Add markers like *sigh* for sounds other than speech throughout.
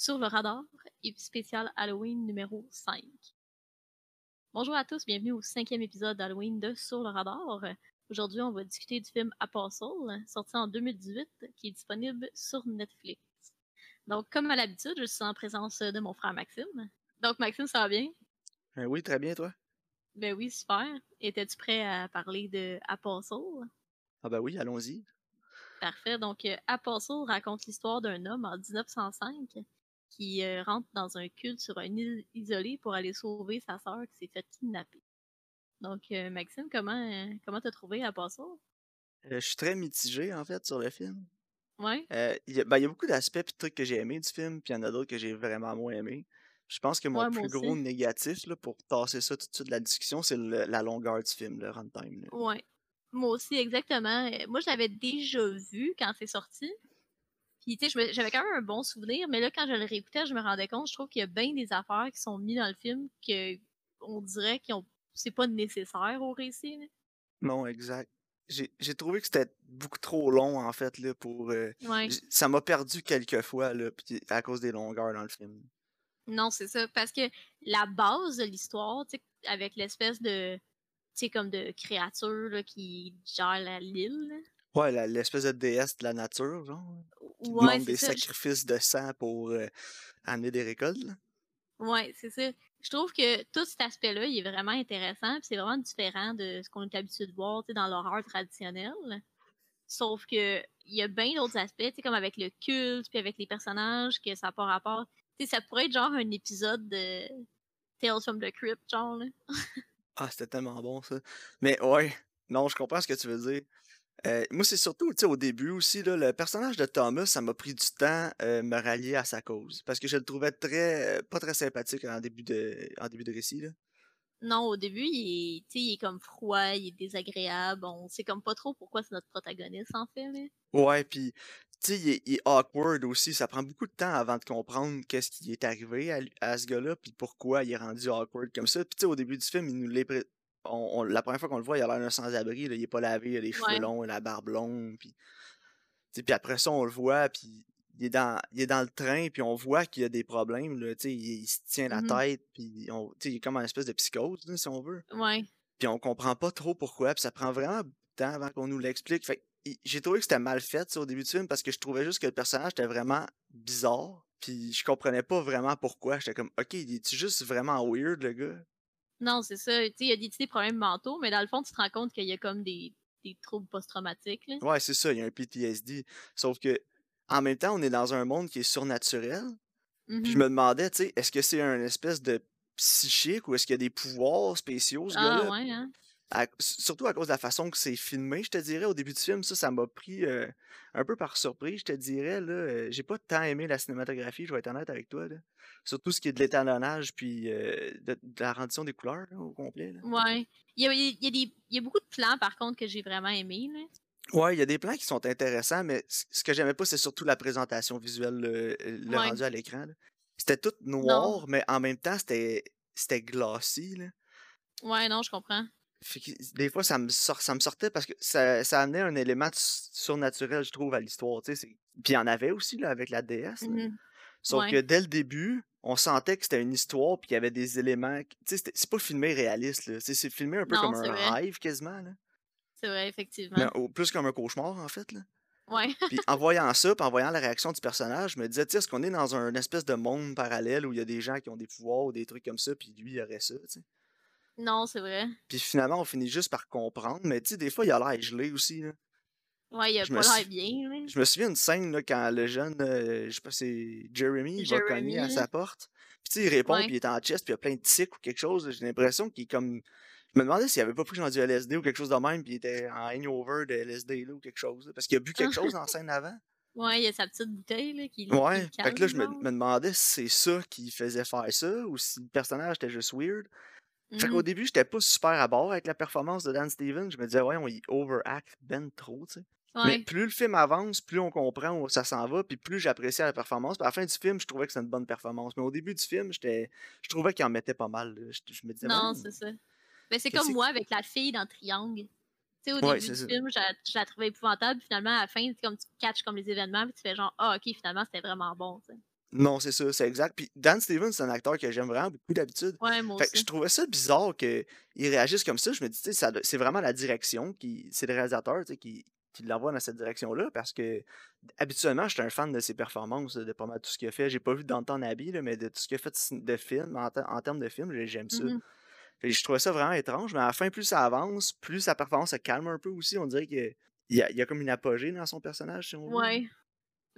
Sur le radar, spécial Halloween numéro 5. Bonjour à tous, bienvenue au cinquième épisode d'Halloween de Sur le radar. Aujourd'hui, on va discuter du film Apostle, sorti en 2018, qui est disponible sur Netflix. Donc, comme à l'habitude, je suis en présence de mon frère Maxime. Donc, Maxime, ça va bien? Euh, oui, très bien, toi? Ben oui, super. Étais-tu prêt à parler de Apostle? Ah ben oui, allons-y. Parfait. Donc, euh, Apostle raconte l'histoire d'un homme en 1905 qui euh, rentre dans un culte sur un île isolée pour aller sauver sa sœur qui s'est fait kidnapper. Donc, euh, Maxime, comment comment t'as trouvé Apostle? je suis très mitigé, en fait, sur le film. Ouais. Il y, ben, y, a beaucoup d'aspects et de trucs que j'ai aimés du film, puis il y en a d'autres que j'ai vraiment moins aimés. Je pense que mon plus gros négatif, là, pour tasser ça tout de suite de la discussion, c'est la longueur du film, le runtime. Ouais. Moi aussi, exactement. Moi, je l'avais déjà vu quand c'est sorti. Puis, tu sais, j'avais quand même un bon souvenir, mais là, quand je le réécoutais, je me rendais compte, je trouve qu'il y a bien des affaires qui sont mises dans le film que on dirait que c'est pas nécessaire au récit. Non, exact. J'ai trouvé que c'était beaucoup trop long, en fait, là, pour... Euh, ça m'a perdu quelques fois, là, à cause des longueurs dans le film. Non, c'est ça. Parce que la base de l'histoire, tu sais, avec l'espèce de sais, comme de créatures là, qui gèrent l'île. Ouais, l'espèce de déesse de la nature, genre. Qui demande des sacrifices de sang pour euh, amener des récoltes. Ouais, c'est ça. Je trouve que tout cet aspect-là, il est vraiment intéressant, c'est vraiment différent de ce qu'on est habitué de voir dans l'horreur traditionnelle. Sauf que il y a bien d'autres aspects, comme avec le culte, puis avec les personnages, que ça n'a pas rapport. ça pourrait être genre un épisode de Tales from the Crypt, genre. Là. Ah, c'était tellement bon ça. Mais ouais, non, je comprends ce que tu veux dire. Euh, moi, c'est surtout, tu sais, au début aussi, là, le personnage de Thomas, ça m'a pris du temps euh, me rallier à sa cause. Parce que je le trouvais très, pas très sympathique en début de, en début de récit, là. Non, au début, il est, il est comme froid, il est désagréable. On sait comme pas trop pourquoi c'est notre protagoniste, en fait. Mais... Ouais, puis tu sais, il, est awkward aussi. Ça prend beaucoup de temps avant de comprendre qu'est-ce qui est arrivé à, ce gars-là, puis pourquoi il est rendu awkward comme ça. Puis tu sais, au début du film, il nous on, la première fois qu'on le voit, il a l'air d'un sans-abri. Il est pas lavé, il a les cheveux longs, la barbe longue. Puis, puis après ça, on le voit, puis il est dans, il est dans le train, puis on voit qu'il a des problèmes. Là, il, il se tient la mmh tête, puis on, il est comme une espèce de psychose, si on veut. Ouais. Puis on comprend pas trop pourquoi, puis ça prend vraiment de temps avant qu'on nous l'explique. Fait j'ai trouvé que c'était mal fait au début du film parce que je trouvais juste que le personnage était vraiment bizarre. Puis je comprenais pas vraiment pourquoi. J'étais comme, ok, il est juste vraiment weird, le gars? Non, c'est ça. il y a des, problèmes mentaux, mais dans le fond, tu te rends compte qu'il y a comme des, des troubles post-traumatiques. Ouais, c'est ça, il y a un PTSD. Sauf que, en même temps, on est dans un monde qui est surnaturel. Puis je mmh me demandais, tu sais, est-ce que c'est un espèce de psychique ou est-ce qu'il y a des pouvoirs spéciaux, ce ah, Ouais, hein? Surtout à cause de la façon que c'est filmé, je te dirais, au début du film, ça, ça m'a pris euh, un peu par surprise, je te dirais, là, euh, j'ai pas tant aimé la cinématographie, je vais être honnête avec toi, là. Surtout ce qui est de l'étalonnage, puis euh, de, la rendition des couleurs, au complet, là. Ouais. Il y a, il, y a des, il y a beaucoup de plans, par contre, que j'ai vraiment aimé, là. Ouais, il y a des plans qui sont intéressants, mais ce que j'aimais pas, c'est surtout la présentation visuelle, le, rendu à l'écran, C'était tout noir, mais en même temps, c'était c'était glossy, là. Ouais, non, je comprends des fois, ça me, sort, ça me sortait parce que ça, ça amenait un élément surnaturel, je trouve, à l'histoire. Puis il y en avait aussi là, avec la déesse. Mmh Sauf que dès le début, on sentait que c'était une histoire, puis il y avait des éléments. C'est pas filmé réaliste. C'est filmé un peu comme un rêve quasiment. C'est vrai, effectivement. plus comme un cauchemar, en fait. Là. Ouais. *laughs* puis en voyant ça, puis en voyant la réaction du personnage, je me disais, est-ce qu'on est dans un espèce de monde parallèle où il y a des gens qui ont des pouvoirs ou des trucs comme ça, puis lui, il aurait ça. Non, c'est vrai. Puis finalement, on finit juste par comprendre. Mais tu sais, des fois, il a l'air gelé aussi. Là. Ouais, il a pas l'air bien. Je me souviens d'une scène là, quand le jeune, euh, je sais pas, c'est Jeremy, il va cogner à sa porte. Puis tu sais, il répond, puis il est en chest, puis il y a plein de tics ou quelque chose. J'ai l'impression qu'il est comme. Je me demandais s'il avait pas pris genre du LSD ou quelque chose de même, puis il était en hangover de LSD là, ou quelque chose. parce qu'il a bu quelque chose dans la scène avant. Ouais, il y a sa petite bouteille là, qui. Ouais, fait que là, je me, me demandais si c'est ça qui faisait faire ça ou si le personnage était juste weird. Fait qu'au mmh début, j'étais pas super à bord avec la performance de Dan Stevens. Je me disais, ouais, on y overact ben trop, tu sais. Mais plus le film avance, plus on comprend où ça s'en va, puis plus j'appréciais la performance. Puis à la fin du film, je trouvais que c'était une bonne performance. Mais au début du film, j'étais, je trouvais qu'il en mettait pas mal. Je, me disais, non, c'est ça. Mais c'est comme moi avec la fille dans Triangle. Tu sais, au début du film, je la trouvais épouvantable. Puis finalement, à la fin, comme tu catches comme les événements, puis tu fais genre, ah, ok, finalement, c'était vraiment bon. Non, c'est ça, c'est exact. Puis Dan Stevens, c'est un acteur que j'aime vraiment beaucoup d'habitude. Ouais, moi Fait que je trouvais ça bizarre qu'il réagisse comme ça. Je me dis, tu sais, c'est vraiment la direction, qui, c'est le réalisateur qui, qui l'envoie dans cette direction-là parce que habituellement, j'étais un fan de ses performances, de pas mal tout ce qu'il a fait. J'ai pas vu Downton Abbey, là, mais de tout ce qu'il a fait de de film, en, ter- en termes de film, j'ai- j'aime ça. Mhm. Fait que je trouvais ça vraiment étrange, mais à la fin, plus ça avance, plus sa performance se calme un peu aussi. On dirait qu'il y a, il y a comme une apogée dans son personnage, si on veut. Ouais.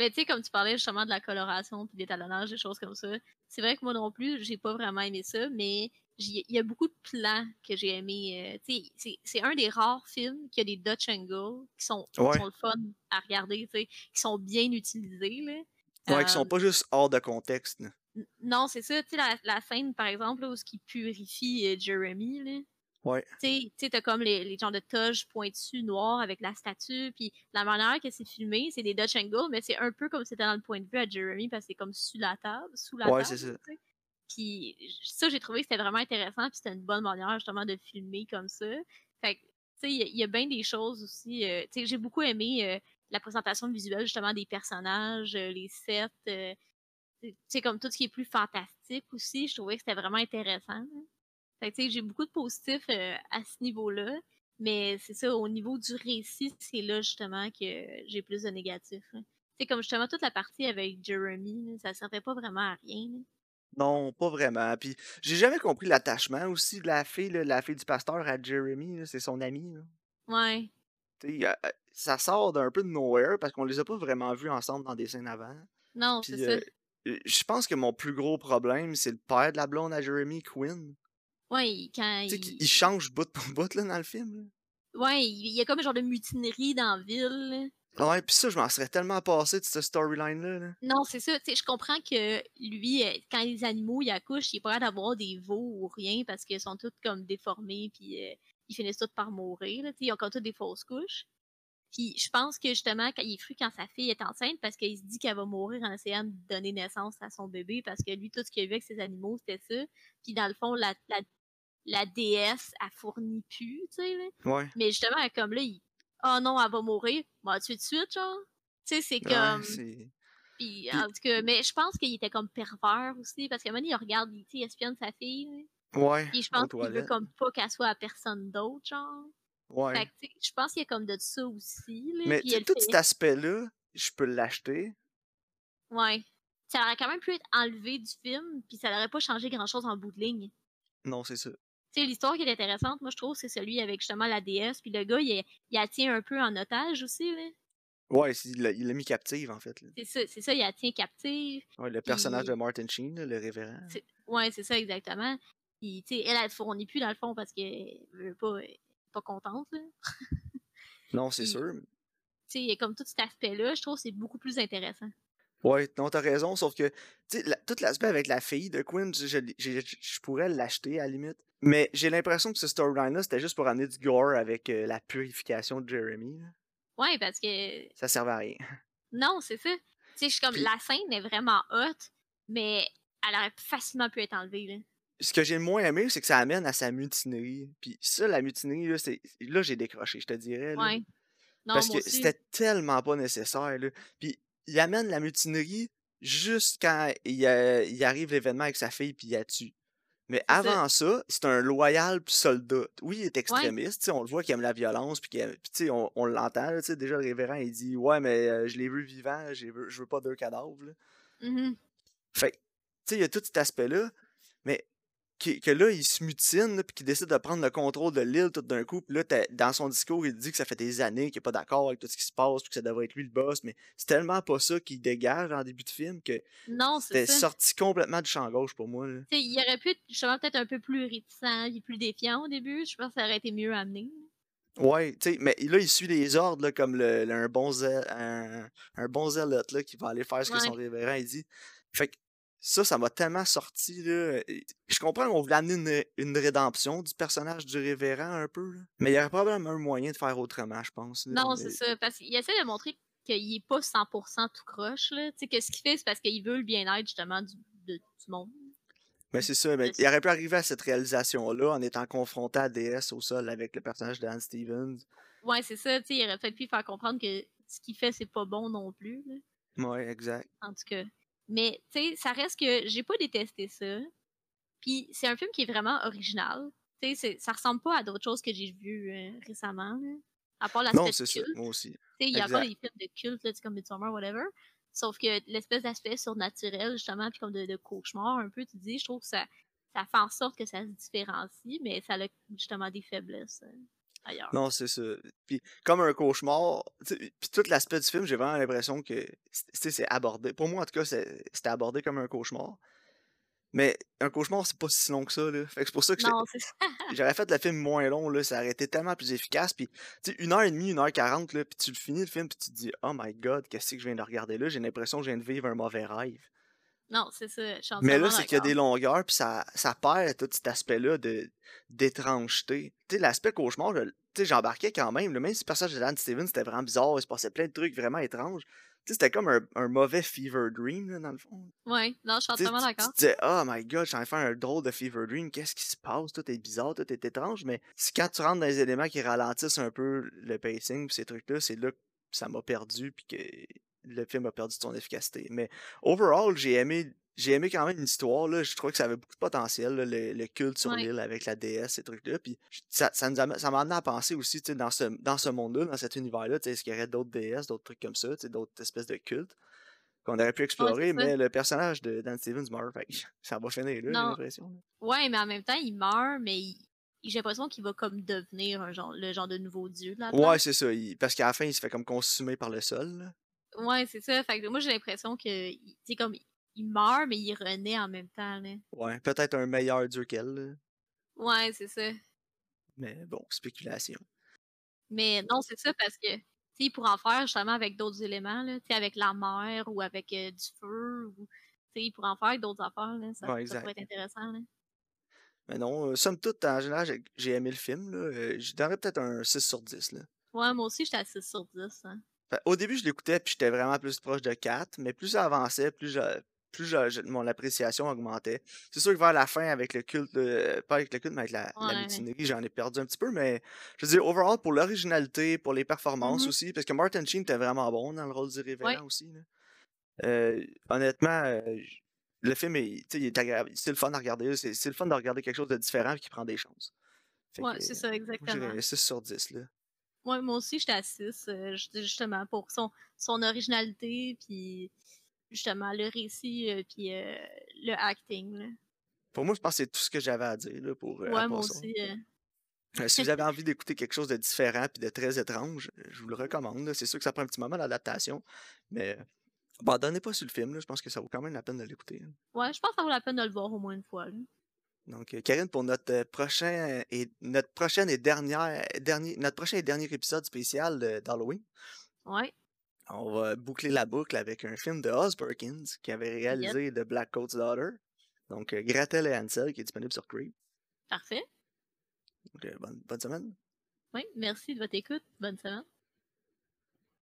Mais tu sais, comme tu parlais justement de la coloration puis l'étalonnage, des choses comme ça, c'est vrai que moi non plus, j'ai pas vraiment aimé ça, mais il y a beaucoup de plans que j'ai aimé. euh, tu sais, c'est- un des rares films qui a des Dutch angles qui sont, qui sont le fun à regarder, tu sais, qui sont bien utilisés. Là. Ouais, qui sont Euh, pas juste hors de contexte. là. non, c'est ça. Tu sais, la, la scène, par exemple, là, où ce qui purifie euh, Jeremy, là. Ouais. Tu sais- t'as comme les, les genres de toges pointus noirs avec la statue, puis la manière que c'est filmé, c'est des Dutch angles, mais c'est un peu comme c'était dans le point de vue à Jeremy, parce que c'est comme sous la table, sous la Ouais, table. c'est ça. Puis ça, j'ai trouvé que c'était vraiment intéressant, puis c'était une bonne manière justement de filmer comme ça. Fait que, tu sais, il y, a- il y a bien des choses aussi. euh, tu sais, j'ai beaucoup aimé euh, la présentation visuelle justement des personnages, euh, les sets. tu sais, comme tout ce qui est plus fantastique aussi, je trouvais que c'était vraiment intéressant. là. Fait que, j'ai beaucoup de positifs euh, à ce niveau-là. Mais c'est ça, au niveau du récit, c'est là justement que j'ai plus de négatifs. Tu sais, comme justement toute la partie avec Jeremy, ça servait pas vraiment à rien. là. Non, pas vraiment. Puis j'ai jamais compris l'attachement aussi de la fille, là, la fille du pasteur à Jeremy, c'est son ami. là. Ouais. Euh, ça sort d'un peu de nowhere parce qu'on les a pas vraiment vus ensemble dans des scènes avant. Non, c'est ça. euh, euh, je pense que mon plus gros problème, c'est le père de la blonde à Jeremy, Quinn. Ouais, il- quand Tu sais, il... change bout pour *laughs* bout là, dans le film. là. Ouais, il y a comme un genre de mutinerie dans la ville. Ouais, puis ça, je m'en serais tellement passé de cette storyline-là. là. Non, c'est ça. Tu sais, je comprends que lui, euh, quand les animaux ils accouchent, il est pas d'avoir des veaux ou rien parce qu'ils sont tous comme déformés puis euh, ils finissent tous par mourir. Là, ils ont comme toutes des fausses couches. Puis je pense que justement, quand il est cru quand sa fille est enceinte, parce qu'il se dit qu'elle va mourir en essayant de donner naissance à son bébé, parce que lui, tout ce qu'il a vu avec ses animaux, c'était ça. Puis dans le fond, la, la, la déesse, a fourni plus, tu sais. là. Ouais. Mais justement, comme là, il... Oh non, elle va mourir. Bon, tuer de suite, genre. Tu sais, c'est Ouais, comme. c'est. Puis, en tout cas, mais je pense qu'il était comme pervers aussi, parce qu'à un moment donné, il regarde, il, espionne sa fille. là. Ouais. Puis je pense qu'il veut comme pas qu'elle soit à personne d'autre, genre. Ouais. Fait que, tu sais, je pense qu'il y a comme de ça aussi, là. Mais elle tout fait- cet aspect-là, je peux l'acheter. Ouais. Ça aurait quand même pu être enlevé du film, puis ça n'aurait pas changé grand-chose en bout de ligne. Non, c'est ça. Tu sais, l'histoire qui est intéressante, moi, je trouve, c'est celui avec justement la déesse, puis le gars, il, il la tient un peu en otage aussi, là. Ouais, il l'a mis captive, en fait. C'est ça, c'est ça, il la tient captive. Ouais, le personnage de Martin Sheen, le révérend. Ouais, c'est ça, exactement. Puis, tu sais, elle, elle fournit plus, dans le fond, parce qu'elle veut pas, elle est pas contente, là. *laughs* Non, c'est sûr. Tu sais, il y a comme tout cet aspect-là, je trouve que c'est beaucoup plus intéressant. Ouais, non, t'as raison, sauf que, tu sais, la- tout l'aspect avec la fille de Quinn, je, je, je- je pourrais l'acheter à la limite. Mais j'ai l'impression que ce storyline-là, c'était juste pour amener du gore avec euh, la purification de Jeremy. là. Ouais, parce que Ça servait à rien. Non, c'est ça. Tu sais, je suis comme Puis- la scène est vraiment hot, mais elle aurait facilement pu être enlevée là. Ce que j'ai le moins aimé, c'est que ça amène à sa mutinerie. Puis ça, la mutinerie, là, c'est... là j'ai décroché, je te dirais. là. Ouais. Non, Parce moi que aussi. c'était tellement pas nécessaire. Là. Puis il amène la mutinerie juste quand il, euh, il arrive l'événement avec sa fille puis il la tue. Mais avant ça, c'est un loyal soldat. Oui, il est extrémiste, on le voit qu'il aime la violence, puis, qu'il aime- puis tu sais, on, on l'entend, déjà le révérend, il dit « Ouais, mais euh, je l'ai vu vivant, je veux, je veux pas deux cadavres. là. Mhm. Fait tu sais, il y a tout cet aspect-là, mais qui- que là, il se mutine, puis qu'il décide de prendre le contrôle de l'île tout d'un coup. Puis là, dans son discours, il dit que ça fait des années qu'il est pas d'accord avec tout ce qui se passe, puis que ça devrait être lui le boss. Mais c'est tellement pas ça qu'il dégage en début de film que c'était sorti complètement du champ gauche pour moi. Là. Tu sais, il aurait pu être justement peut-être un peu plus réticent, plus défiant au début. Je pense que ça aurait été mieux amené. Ouais, tu sais, mais là, il suit les ordres là, comme le, le- un, bon un, un bon zélote là, qui va aller faire ce que son révérend il dit. Fait que ça, ça m'a tellement sorti. Là. Je comprends qu'on voulait amener une, une rédemption du personnage du révérend un peu. Là. Mais il y aurait probablement un moyen de faire autrement, je pense. là. Non, Mais- c'est ça. Parce qu'il essaie de montrer qu'il est pas 100% tout croche. Là. Tu sais, que ce qu'il fait, c'est parce qu'il veut le bien-être justement du, de- du monde. Mais c'est ça, mais C'est il aurait pu arriver à cette réalisation-là en étant confronté à DS au sol avec le personnage de Dan Stevens. Ouais, c'est ça. Tu sais, il aurait peut-être pu faire comprendre que ce qu'il fait, c'est pas bon non plus. là. Ouais, exact. En tout cas. Mais, tu sais, ça reste que j'ai pas détesté ça. Puis c'est un film qui est vraiment original. Tu sais, ça ressemble pas à d'autres choses que j'ai vues euh, récemment. Là. À part l'aspect Non, c'est culte. moi aussi. Tu sais, il y a pas des films de culte, là, comme Midsommar, whatever. Sauf que l'espèce d'aspect surnaturel, justement, puis comme de, de cauchemar, un peu, tu dis, je trouve que ça, ça fait en sorte que ça se différencie, mais ça a justement des faiblesses euh, ailleurs. Non, c'est ça. Puis comme un cauchemar, puis tout l'aspect du film, j'ai vraiment l'impression que c'est- abordé. Pour moi, en tout cas, c'était abordé comme un cauchemar. Mais un cauchemar, c'est pas si long que ça, là. Fait c'est pour ça que j'aurais *laughs* fait le film moins long, là. Ça aurait été tellement plus efficace. Puis, tu sais, une heure et demie, une heure quarante. Puis tu le finis le film, puis tu te dis, oh my god, qu'est-ce que je viens de regarder là? J'ai l'impression que je viens de vivre un mauvais rêve. Non, c'est ça. Mais là, c'est qu'il y a des longueurs, puis ça, ça perd tout cet aspect-là d'étrangeté. Tu sais, l'aspect cauchemar, tu j'embarquais quand même. là, même si le personnage de Dan Stevens, c'était vraiment bizarre, il se passait plein de trucs vraiment étranges. Tu sais, c'était comme un, un mauvais fever dream, là, dans le fond. Ouais, non, je suis Tu entièrement tu- tu d'accord. te disais, oh my god, je suis en train de faire un drôle de fever dream, qu'est-ce qui se passe? Tout est bizarre, tout est étrange, mais c'est quand tu rentres dans les éléments qui ralentissent un peu le pacing, pis ces trucs-là, c'est là que ça m'a perdu, puis que le film a perdu son efficacité. Mais overall, j'ai aimé. J'ai aimé quand même l'histoire, là. Je trouvais que ça avait beaucoup de potentiel, là, le, le culte sur Ouais. l'île avec la déesse, ces trucs-là. Puis ça, ça, nous a- ça m'a amené à penser aussi, dans ce, dans ce monde-là, dans cet univers-là, est-ce qu'il y aurait d'autres déesses, d'autres trucs comme ça, d'autres espèces de cultes qu'on aurait pu explorer, mais le personnage de Dan Stevens meurt, fait *laughs* ça va finir là, j'ai l'impression. là. Ouais, mais en même temps, il meurt, mais il- j'ai l'impression qu'il va comme devenir un genre, le genre de nouveau dieu là-dedans. Ouais, c'est ça, il- parce qu'à la fin, il se fait comme consumer par le sol, là. Ouais, c'est ça. Fait que moi, j'ai l'impression que, comme, il meurt, mais il renaît en même temps, là. Ouais, peut-être un meilleur dieu qu'elle. Ouais, c'est ça. mais bon, spéculation. Mais non, c'est ça parce que, tu pourrait en faire justement avec d'autres éléments, là, tu sais, avec la mer ou avec euh, du feu, ou, tu en faire avec d'autres affaires, là. Ça, Ouais, ça pourrait être intéressant, là. Mais non, euh, somme toute, en général, j'ai- j'ai aimé le film, là. euh, je donnerais peut-être un 6 sur 10, là. Ouais, moi aussi, j'étais à 6 sur 10, hein. Au début, je l'écoutais, puis j'étais vraiment plus proche de 4, mais plus ça avançait, plus, je- plus je- mon appréciation augmentait. C'est sûr que vers la fin, avec le culte, euh, pas avec le culte, mais avec la, la Ouais. mutinerie, j'en ai perdu un petit peu, mais je veux dire, overall, pour l'originalité, pour les performances Mhm. aussi, parce que Martin Sheen était vraiment bon dans le rôle du révérend Ouais. aussi. là. Euh, honnêtement, euh, le film est, il c'est le fun à regarder, c'est le fun de regarder quelque chose de différent et qui prend des chances. Fait Ouais, c'est ça, exactement. 6 sur 10, là. Ouais, moi aussi, j'étais à 6, euh, ju- justement, pour son, son originalité, puis justement, le récit, euh, puis euh, le acting, là. Pour moi, je pense que c'est tout ce que j'avais à dire là, pour Ouais, moi aussi. si vous avez envie d'écouter quelque chose de différent puis de très étrange, je vous le recommande. C'est sûr que ça prend un petit moment l'adaptation, mais abandonnez pas sur le film. là. Je pense que ça vaut quand même la peine de l'écouter. hein. Ouais, je pense que ça vaut la peine de le voir au moins une fois, là. Donc, euh, Karine, pour notre euh, prochain et notre prochaine et dernière dernier notre prochain et dernier épisode spécial d'Halloween, Ouais, on va boucler la boucle avec un film de Oz Perkins qui avait réalisé The Black Coat's Daughter. Donc, euh, Gretel et Hansel qui est disponible sur Crave. parfait. Donc, bonne, bonne semaine. Oui, merci de votre écoute. Bonne semaine.